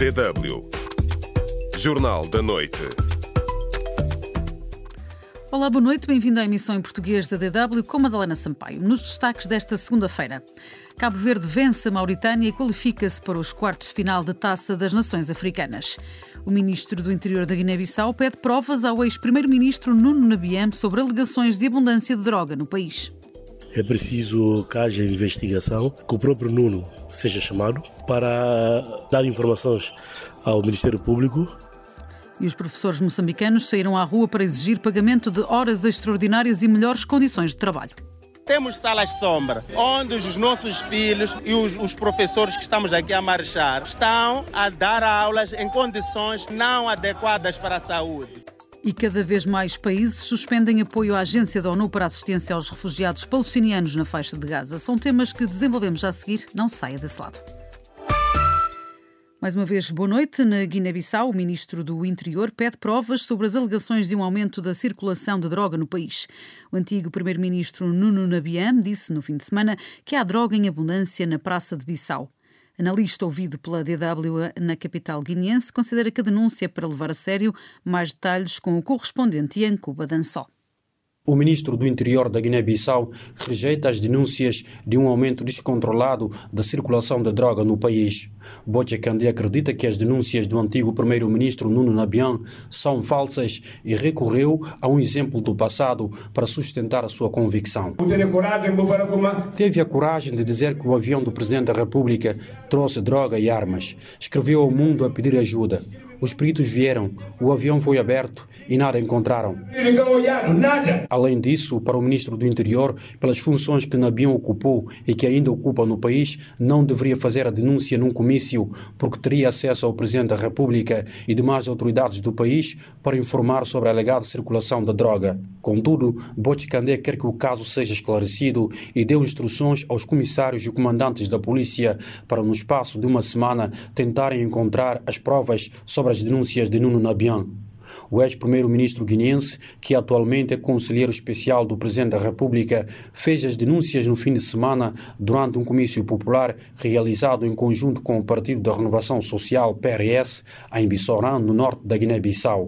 DW. Jornal da Noite. Olá, boa noite, bem-vindo à emissão em português da DW com Madalena Sampaio. Nos destaques desta segunda-feira, Cabo Verde vence a Mauritânia e qualifica-se para os quartos de final da Taça das Nações Africanas. O ministro do Interior da Guiné-Bissau pede provas ao ex-primeiro-ministro Nuno Nabiam sobre alegações de abundância de droga no país. É preciso que haja investigação, que o próprio Nuno seja chamado para dar informações ao Ministério Público e os professores moçambicanos saíram à rua para exigir pagamento de horas extraordinárias e melhores condições de trabalho. Temos salas sombra, onde os nossos filhos e os, os, professores que estamos aqui a marchar estão a dar aulas em condições não adequadas para a saúde. E cada vez mais países suspendem apoio à Agência da ONU para Assistência aos Refugiados Palestinianos na faixa de Gaza. São temas que desenvolvemos a seguir. Não saia desse lado. Mais uma vez, boa noite. Na Guiné-Bissau, o ministro do Interior pede provas sobre as alegações de um aumento da circulação de droga no país. O antigo primeiro-ministro Nuno Nabiam disse no fim de semana que há droga em abundância na Praça de Bissau. Analista ouvido pela DW na capital guineense considera que a denúncia para levar a sério mais detalhes com o correspondente Yankuba Dansó. O ministro do Interior da Guiné-Bissau rejeita as denúncias de um aumento descontrolado da circulação de droga no país. Boche Kandé acredita que as denúncias do antigo primeiro-ministro Nuno Nabian são falsas e recorreu a um exemplo do passado para sustentar a sua convicção. Teve a coragem de dizer que o avião do presidente da República trouxe droga e armas. Escreveu ao mundo a pedir ajuda. Os peritos vieram, o avião foi aberto e nada encontraram. Além disso, para o ministro do Interior, pelas funções que Nabião ocupou e que ainda ocupa no país, não deveria fazer a denúncia num comício, porque teria acesso ao Presidente da República e demais autoridades do país para informar sobre a alegada circulação da droga. Contudo, Boticandé quer que o caso seja esclarecido e deu instruções aos comissários e comandantes da polícia para, no espaço de uma semana, tentarem encontrar as provas sobre as denúncias de Nuno Nabian. O ex-primeiro-ministro guineense, que atualmente é conselheiro especial do Presidente da República, fez as denúncias no fim de semana durante um comício popular realizado em conjunto com o Partido da Renovação Social, PRS, em Bissorã, no norte da Guiné-Bissau.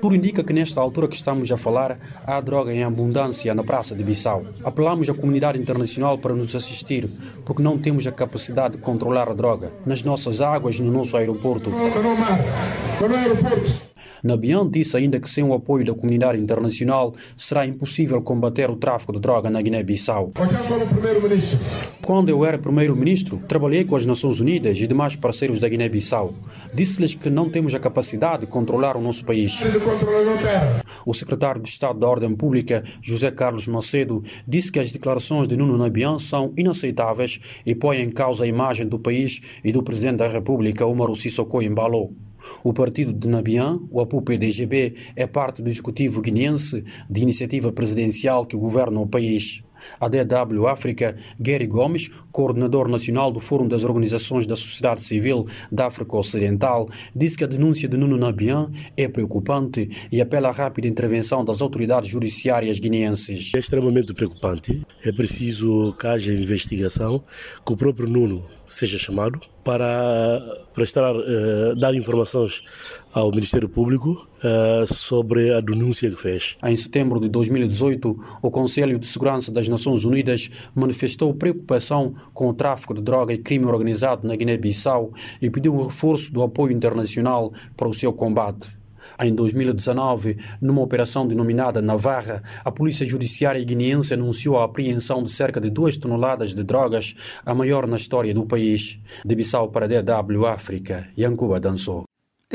Tudo indica que nesta altura que estamos a falar, há droga em abundância na Praça de Bissau. Apelamos à comunidade internacional para nos assistir, porque não temos a capacidade de controlar a droga nas nossas águas, no nosso aeroporto. Nabian disse ainda que sem o apoio da comunidade internacional será impossível combater o tráfico de droga na Guiné-Bissau. Quando eu era primeiro-ministro, trabalhei com as Nações Unidas e demais parceiros da Guiné-Bissau. Disse-lhes que não temos a capacidade de controlar o nosso país. O secretário de Estado da Ordem Pública, José Carlos Macedo, disse que as declarações de Nuno Nabian são inaceitáveis e põem em causa a imagem do país e do presidente da República, Umaru Sissoko Embalo. O partido de Nabian, o APU-PDGB, é parte do executivo guineense de iniciativa presidencial que governa o país. A DW África, Gary Gomes, coordenador nacional do Fórum das Organizações da Sociedade Civil da África Ocidental, disse que a denúncia de Nuno Nabian é preocupante e apela à rápida intervenção das autoridades judiciárias guineenses. É extremamente preocupante. É preciso que haja investigação, que o próprio Nuno seja chamado para prestar, uh, dar informações ao Ministério Público uh, sobre a denúncia que fez. Em setembro de 2018, o Conselho de Segurança das Nações Unidas manifestou preocupação com o tráfico de droga e crime organizado na Guiné-Bissau e pediu um reforço do apoio internacional para o seu combate. Em 2019, numa operação denominada Navarra, a Polícia Judiciária guineense anunciou a apreensão de cerca de 2 toneladas de drogas, a maior na história do país. De Bissau para DW África, Yankuba dançou.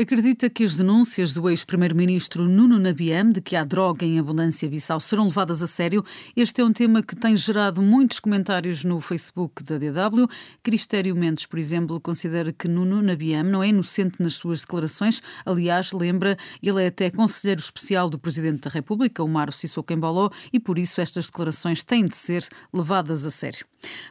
Acredita que as denúncias do ex-primeiro-ministro Nuno Nabiam de que há droga em abundância bissau serão levadas a sério? Este é um tema que tem gerado muitos comentários no Facebook da DW. Cristério Mendes, por exemplo, considera que Nuno Nabiam não é inocente nas suas declarações. Aliás, lembra, ele é até conselheiro especial do Presidente da República, Omar Sissoko Embaló, e por isso estas declarações têm de ser levadas a sério.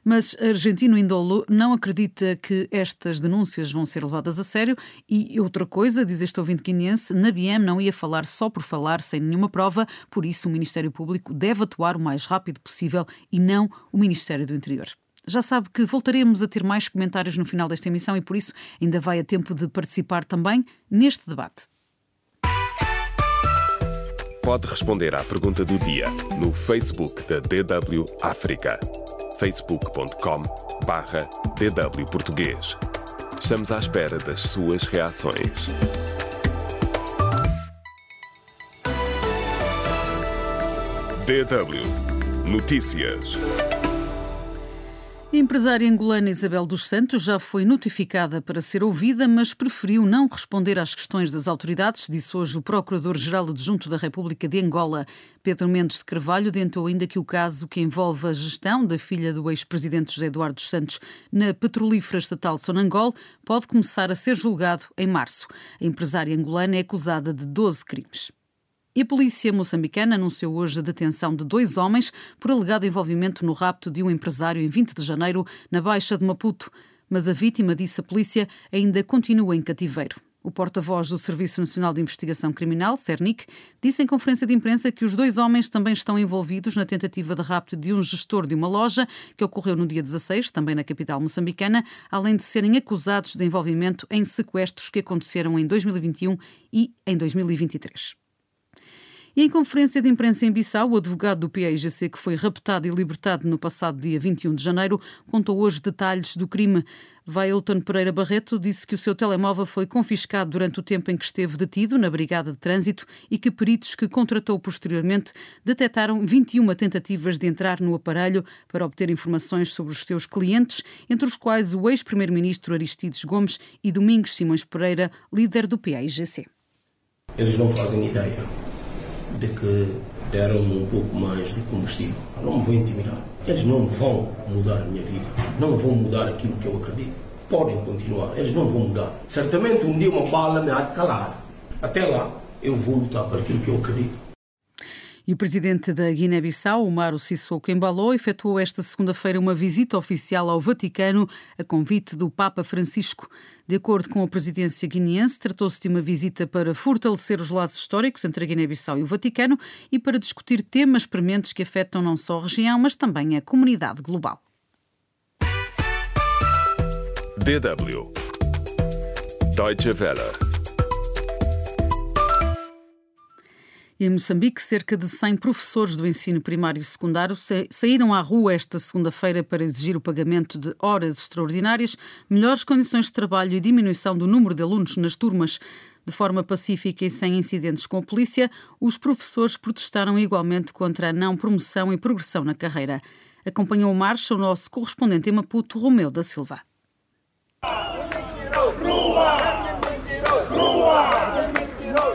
Mas Argentino Indolo não acredita que estas denúncias vão ser levadas a sério e outra coisa coisa, diz este ouvinte guineense, na BM não ia falar só por falar, sem nenhuma prova, por isso o Ministério Público deve atuar o mais rápido possível e não o Ministério do Interior. Já sabe que voltaremos a ter mais comentários no final desta emissão e por isso ainda vai a tempo de participar também neste debate. Pode responder à pergunta do dia no Facebook da DW África. facebook.com barra DW Português. Estamos à espera das suas reações. DW Notícias. A empresária angolana Isabel dos Santos já foi notificada para ser ouvida, mas preferiu não responder às questões das autoridades, disse hoje o Procurador-Geral Adjunto da República de Angola. Pedro Mendes de Carvalho dentou ainda que o caso que envolve a gestão da filha do ex-presidente José Eduardo dos Santos na petrolífera estatal Sonangol pode começar a ser julgado em março. A empresária angolana é acusada de 12 crimes. E a polícia moçambicana anunciou hoje a detenção de dois homens por alegado envolvimento no rapto de um empresário em 20 de janeiro, na Baixa de Maputo. Mas a vítima, disse a polícia, ainda continua em cativeiro. O porta-voz do Serviço Nacional de Investigação Criminal, CERNIC, disse em conferência de imprensa que os dois homens também estão envolvidos na tentativa de rapto de um gestor de uma loja, que ocorreu no dia 16, também na capital moçambicana, além de serem acusados de envolvimento em sequestros que aconteceram em 2021 e em 2023. E em conferência de imprensa em Bissau, o advogado do PAIGC, que foi raptado e libertado no passado dia 21 de janeiro, contou hoje detalhes do crime. Vailton Pereira Barreto disse que o seu telemóvel foi confiscado durante o tempo em que esteve detido na Brigada de Trânsito e que peritos que contratou posteriormente detectaram 21 tentativas de entrar no aparelho para obter informações sobre os seus clientes, entre os quais o ex-primeiro-ministro Aristides Gomes e Domingos Simões Pereira, líder do PAIGC. Eles não fazem ideia de que deram um pouco mais de combustível. Não me vou intimidar. Eles não vão mudar a minha vida. Não vão mudar aquilo que eu acredito. Podem continuar. Eles não vão mudar. Certamente um dia uma bala me há de calar. Até lá, eu vou lutar por aquilo que eu acredito. E o presidente da Guiné-Bissau, Omaro Sissoko Embaló, efetuou esta segunda-feira uma visita oficial ao Vaticano a convite do Papa Francisco. De acordo com a presidência guineense, tratou-se de uma visita para fortalecer os laços históricos entre a Guiné-Bissau e o Vaticano e para discutir temas prementes que afetam não só a região, mas também a comunidade global. DW Deutsche Welle Em Moçambique, cerca de 100 professores do ensino primário e secundário saíram à rua esta segunda-feira para exigir o pagamento de horas extraordinárias, melhores condições de trabalho e diminuição do número de alunos nas turmas. De forma pacífica e sem incidentes com a polícia, os professores protestaram igualmente contra a não promoção e progressão na carreira. Acompanhou a marcha o nosso correspondente em Maputo, Romeu da Silva. Rua! Rua!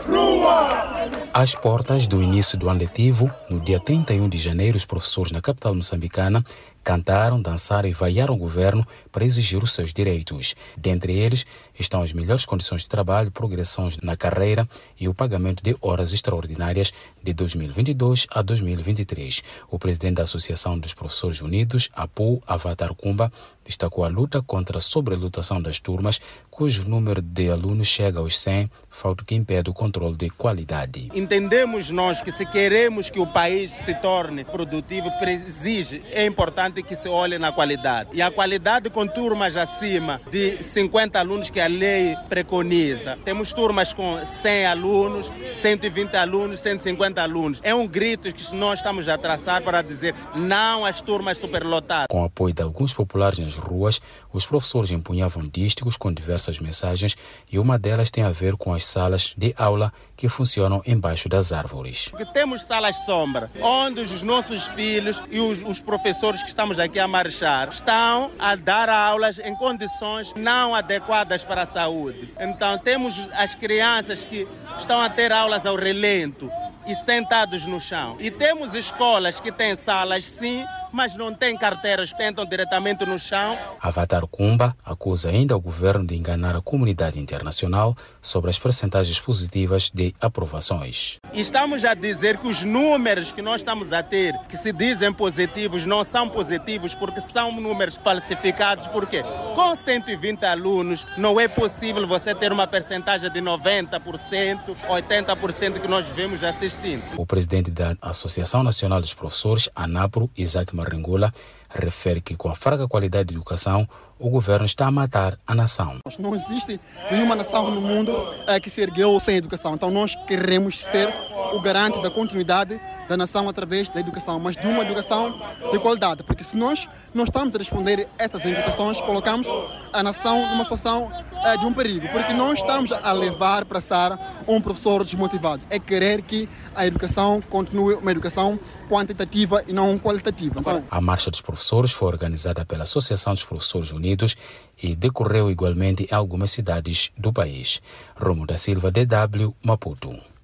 Rua! Às portas do início do ano letivo, no dia 31 de janeiro, os professores na capital moçambicana cantaram, dançaram e vaiaram o governo para exigir os seus direitos. Dentre eles estão as melhores condições de trabalho, progressões na carreira e o pagamento de horas extraordinárias de 2022 a 2023. O presidente da Associação dos Professores Unidos, APU Avatar Kumba, destacou a luta contra a sobrelotação das turmas, cujo número de alunos chega aos 100, falta que impede o controle de qualidade. Entendemos nós que se queremos que o país se torne produtivo, exige, é importante importante que se olhe na qualidade. E a qualidade com turmas acima de 50 alunos que a lei preconiza. Temos turmas com 100 alunos, 120 alunos, 150 alunos. É um grito que nós estamos a traçar para dizer não às turmas superlotadas. Com o apoio de alguns populares nas ruas, os professores empunhavam dísticos com diversas mensagens e uma delas tem a ver com as salas de aula que funcionam embaixo das árvores. temos salas sombra, onde os nossos filhos e os, os professores que estão estamos aqui a marchar estão a dar aulas em condições não adequadas para a saúde. Então, temos as crianças que estão a ter aulas ao relento e sentados no chão. E temos escolas que têm salas, sim, mas não têm carteiras, sentam diretamente no chão. Avatar Kumba acusa ainda o governo de enganar a comunidade internacional sobre as percentagens positivas de aprovações. Estamos a dizer que os números que nós estamos a ter, que se dizem positivos, não são positivos porque são números falsificados. Porque com 120 alunos não é possível você ter uma percentagem de 90%, 80% que nós vemos assistir distinto. O presidente da Associação Nacional dos Professores, ANAPRO, Isaac Maringula, refere que com a fraca qualidade de educação, o governo está a matar a nação. Não existe nenhuma nação no mundo é, que se ergueu sem educação. Então nós queremos ser o garante da continuidade da nação através da educação, mas de uma educação de qualidade, porque se nós não estamos a responder essas invitações, colocamos a nação numa situação é, de um perigo, porque não estamos a levar para Sara um professor desmotivado, é querer que a educação continue uma educação quantitativa e não qualitativa. Então, a Marcha dos Professores foi organizada pela Associação dos Professores Unidos e decorreu igualmente em algumas cidades do país. Romo da Silva, DW, Maputo.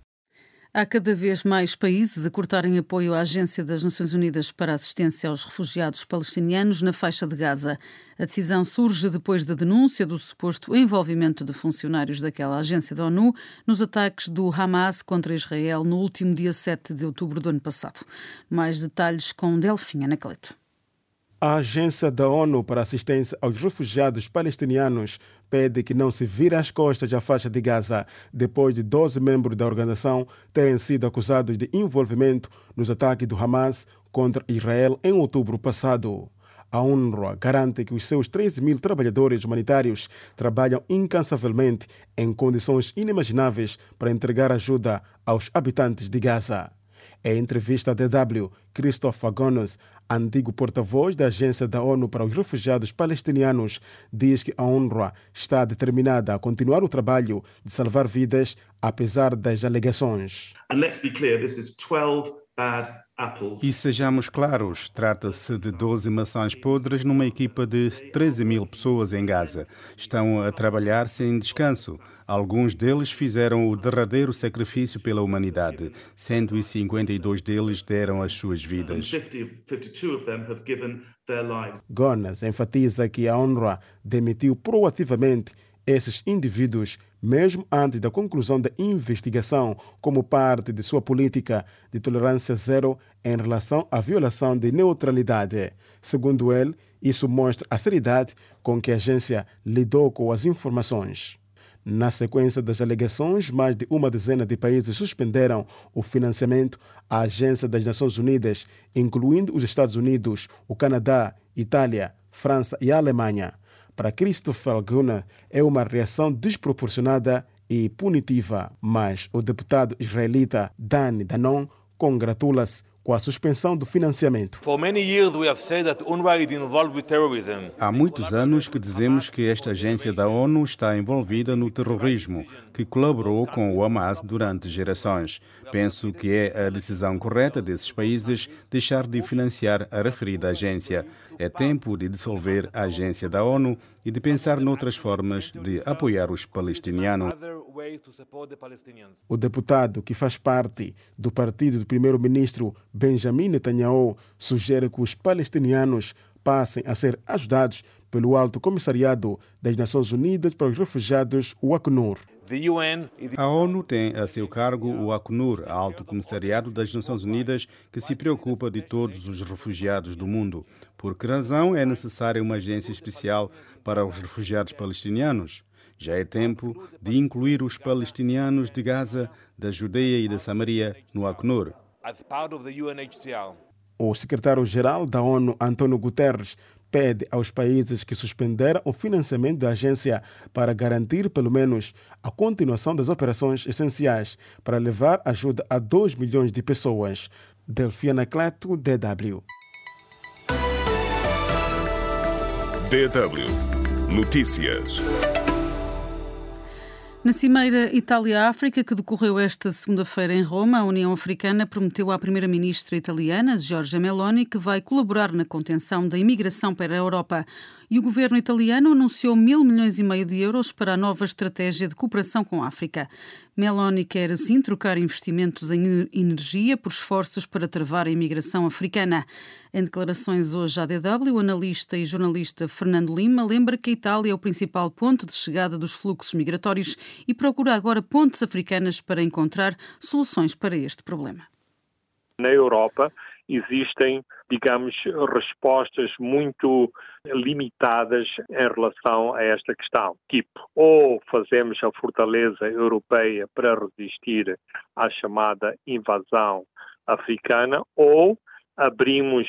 Há cada vez mais países a cortarem apoio à Agência das Nações Unidas para Assistência aos Refugiados Palestinianos na faixa de Gaza. A decisão surge depois da denúncia do suposto envolvimento de funcionários daquela agência da ONU nos ataques do Hamas contra Israel no último dia 7 de outubro do ano passado. Mais detalhes com Delfinha Anacleto. A Agência da ONU para Assistência aos Refugiados Palestinianos pede que não se vire as costas à faixa de Gaza depois de 12 membros da organização terem sido acusados de envolvimento nos ataques do Hamas contra Israel em outubro passado. A UNRWA garante que os seus 13 mil trabalhadores humanitários trabalham incansavelmente em condições inimagináveis para entregar ajuda aos habitantes de Gaza. Em entrevista à DW, Christopher Gonos, antigo porta-voz da Agência da ONU para os Refugiados Palestinianos, diz que a UNRWA está determinada a continuar o trabalho de salvar vidas, apesar das alegações. And let's be clear, this is 12 bad e sejamos claros, trata-se de 12 maçãs podres numa equipa de 13 mil pessoas em Gaza. Estão a trabalhar sem descanso. Alguns deles fizeram o derradeiro sacrifício pela humanidade. 152 deles deram as suas vidas. Gonas enfatiza que a UNRWA demitiu proativamente esses indivíduos mesmo antes da conclusão da investigação, como parte de sua política de tolerância zero em relação à violação de neutralidade. Segundo ele, isso mostra a seriedade com que a agência lidou com as informações. Na sequência das alegações, mais de uma dezena de países suspenderam o financiamento à Agência das Nações Unidas, incluindo os Estados Unidos, o Canadá, Itália, França e Alemanha. Para Christopher Gunnar, é uma reação desproporcionada e punitiva, mas o deputado israelita Dani Danon congratula-se com a suspensão do financiamento. Há muitos anos que dizemos que esta agência da ONU está envolvida no terrorismo, que colaborou com o Hamas durante gerações. Penso que é a decisão correta desses países deixar de financiar a referida agência. É tempo de dissolver a agência da ONU e de pensar noutras formas de apoiar os palestinianos. O deputado, que faz parte do partido do primeiro-ministro Benjamin Netanyahu, sugere que os palestinianos passem a ser ajudados pelo Alto Comissariado das Nações Unidas para os Refugiados, o Acnur. A ONU tem a seu cargo o Acnur, Alto Comissariado das Nações Unidas, que se preocupa de todos os refugiados do mundo. Por que razão é necessária uma agência especial para os refugiados palestinianos? Já é tempo de incluir os palestinianos de Gaza, da Judeia e da Samaria no Acnur. O secretário-geral da ONU, António Guterres, pede aos países que suspenderam o financiamento da agência para garantir, pelo menos, a continuação das operações essenciais para levar ajuda a 2 milhões de pessoas. Delfina Cleto, DW. DW Notícias. Na Cimeira Itália-África, que decorreu esta segunda-feira em Roma, a União Africana prometeu à primeira-ministra italiana, Giorgia Meloni, que vai colaborar na contenção da imigração para a Europa. E o governo italiano anunciou mil milhões e meio de euros para a nova estratégia de cooperação com a África. Meloni quer assim trocar investimentos em energia por esforços para travar a imigração africana. Em declarações hoje à DW, o analista e jornalista Fernando Lima lembra que a Itália é o principal ponto de chegada dos fluxos migratórios e procura agora pontes africanas para encontrar soluções para este problema. Na Europa existem, digamos, respostas muito limitadas em relação a esta questão. Tipo, ou fazemos a fortaleza europeia para resistir à chamada invasão africana, ou abrimos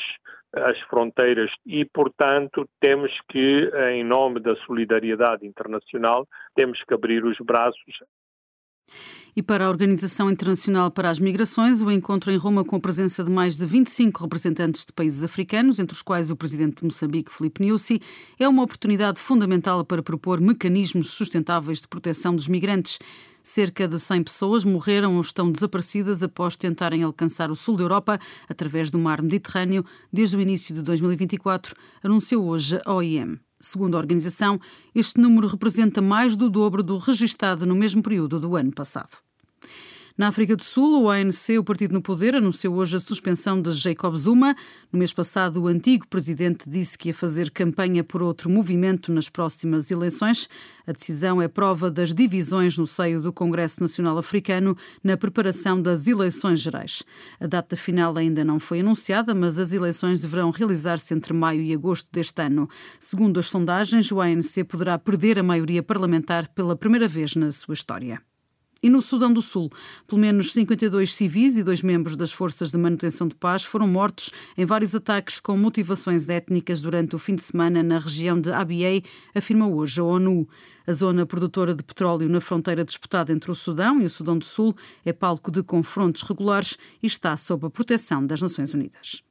as fronteiras e, portanto, temos que, em nome da solidariedade internacional, temos que abrir os braços e para a Organização Internacional para as Migrações, o encontro em Roma com a presença de mais de 25 representantes de países africanos, entre os quais o presidente de Moçambique, Filipe Nyusi, é uma oportunidade fundamental para propor mecanismos sustentáveis de proteção dos migrantes. Cerca de 100 pessoas morreram ou estão desaparecidas após tentarem alcançar o sul da Europa através do mar Mediterrâneo desde o início de 2024, anunciou hoje a OIM. Segundo a organização, este número representa mais do dobro do registado no mesmo período do ano passado. Na África do Sul, o ANC, o partido no poder, anunciou hoje a suspensão de Jacob Zuma. No mês passado, o antigo presidente disse que ia fazer campanha por outro movimento nas próximas eleições. A decisão é prova das divisões no seio do Congresso Nacional Africano na preparação das eleições gerais. A data final ainda não foi anunciada, mas as eleições deverão realizar-se entre maio e agosto deste ano. Segundo as sondagens, o ANC poderá perder a maioria parlamentar pela primeira vez na sua história. E no Sudão do Sul, pelo menos 52 civis e dois membros das forças de manutenção de paz foram mortos em vários ataques com motivações étnicas durante o fim de semana na região de Abyei, afirma hoje a ONU. A zona produtora de petróleo na fronteira disputada entre o Sudão e o Sudão do Sul é palco de confrontos regulares e está sob a proteção das Nações Unidas.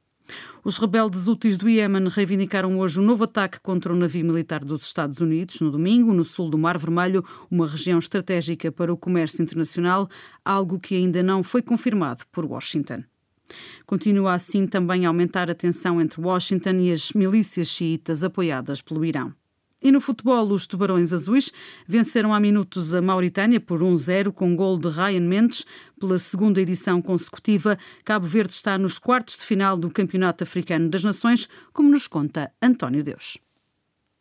Os rebeldes úteis do Iémen reivindicaram hoje um novo ataque contra um navio militar dos Estados Unidos no domingo, no sul do Mar Vermelho, uma região estratégica para o comércio internacional, algo que ainda não foi confirmado por Washington. Continua assim também a aumentar a tensão entre Washington e as milícias xiitas apoiadas pelo Irão. E no futebol, os Tubarões Azuis venceram há minutos a Mauritânia por 1-0 com gol de Ryan Mendes. Pela segunda edição consecutiva, Cabo Verde está nos quartos de final do Campeonato Africano das Nações, como nos conta António Deus.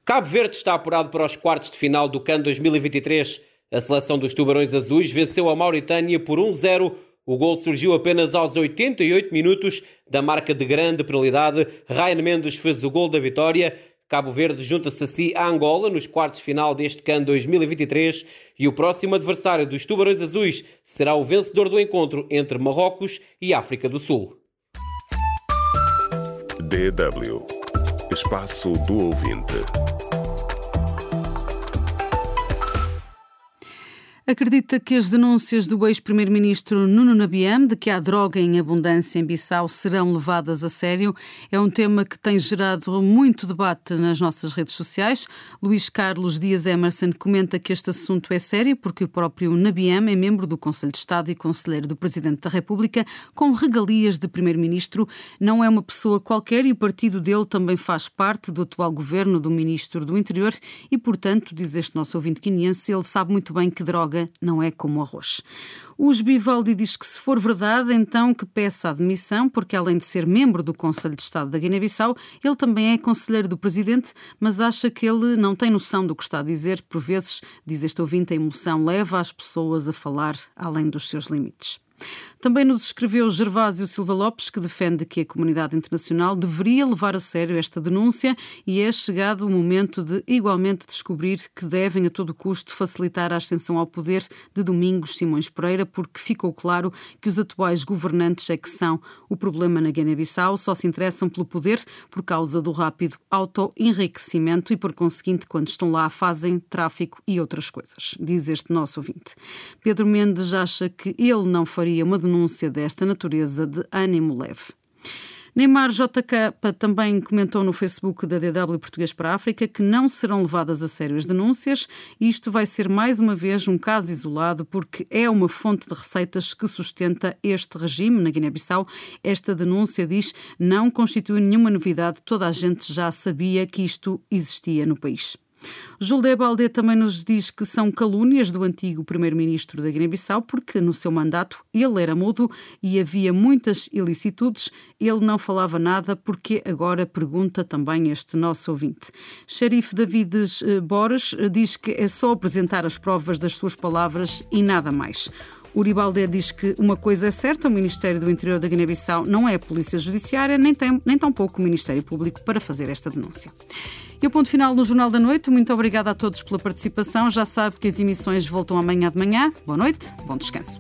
Cabo Verde está apurado para os quartos de final do CAN 2023. A seleção dos Tubarões Azuis venceu a Mauritânia por 1-0. O gol surgiu apenas aos 88 minutos da marca de grande penalidade. Ryan Mendes fez o gol da vitória. Cabo Verde junta-se assim à Angola nos quartos final deste CAN 2023 e o próximo adversário dos Tubarões Azuis será o vencedor do encontro entre Marrocos e África do Sul. DW Espaço do Ouvinte. Acredita que as denúncias do ex-primeiro-ministro Nuno Nabiam de que há droga em abundância em Bissau serão levadas a sério? É um tema que tem gerado muito debate nas nossas redes sociais. Luís Carlos Dias Emerson comenta que este assunto é sério porque o próprio Nabiam é membro do Conselho de Estado e conselheiro do Presidente da República com regalias de primeiro-ministro. Não é uma pessoa qualquer e o partido dele também faz parte do atual governo do Ministro do Interior e, portanto, diz este nosso ouvinte quiniense, ele sabe muito bem que droga não é como arroz. O Bivaldi diz que se for verdade, então que peça admissão, porque além de ser membro do Conselho de Estado da Guiné-Bissau, ele também é conselheiro do Presidente, mas acha que ele não tem noção do que está a dizer. Por vezes, diz este ouvinte, a emoção leva as pessoas a falar além dos seus limites. Também nos escreveu Gervásio Silva Lopes, que defende que a comunidade internacional deveria levar a sério esta denúncia e é chegado o momento de igualmente descobrir que devem a todo custo facilitar a ascensão ao poder de Domingos Simões Pereira, porque ficou claro que os atuais governantes é que são o problema na Guiné-Bissau, só se interessam pelo poder por causa do rápido auto-enriquecimento e, por conseguinte, quando estão lá, fazem tráfico e outras coisas, diz este nosso ouvinte. Pedro Mendes acha que ele não faria uma denúncia desta natureza de ânimo leve. Neymar JK também comentou no Facebook da DW Português para a África que não serão levadas a sério as denúncias e isto vai ser mais uma vez um caso isolado porque é uma fonte de receitas que sustenta este regime na Guiné-Bissau. Esta denúncia diz não constitui nenhuma novidade, toda a gente já sabia que isto existia no país. Júlio Baldé também nos diz que são calúnias do antigo primeiro-ministro da Guiné-Bissau, porque no seu mandato ele era mudo e havia muitas ilicitudes. Ele não falava nada, porque agora pergunta também este nosso ouvinte. Xerife Davides eh, Boras eh, diz que é só apresentar as provas das suas palavras e nada mais. Uribalde diz que uma coisa é certa, o Ministério do Interior da Guiné-Bissau não é a Polícia Judiciária, nem, tem, nem tampouco o Ministério Público para fazer esta denúncia. E o ponto final no Jornal da Noite. Muito obrigada a todos pela participação. Já sabe que as emissões voltam amanhã de manhã. Boa noite, bom descanso.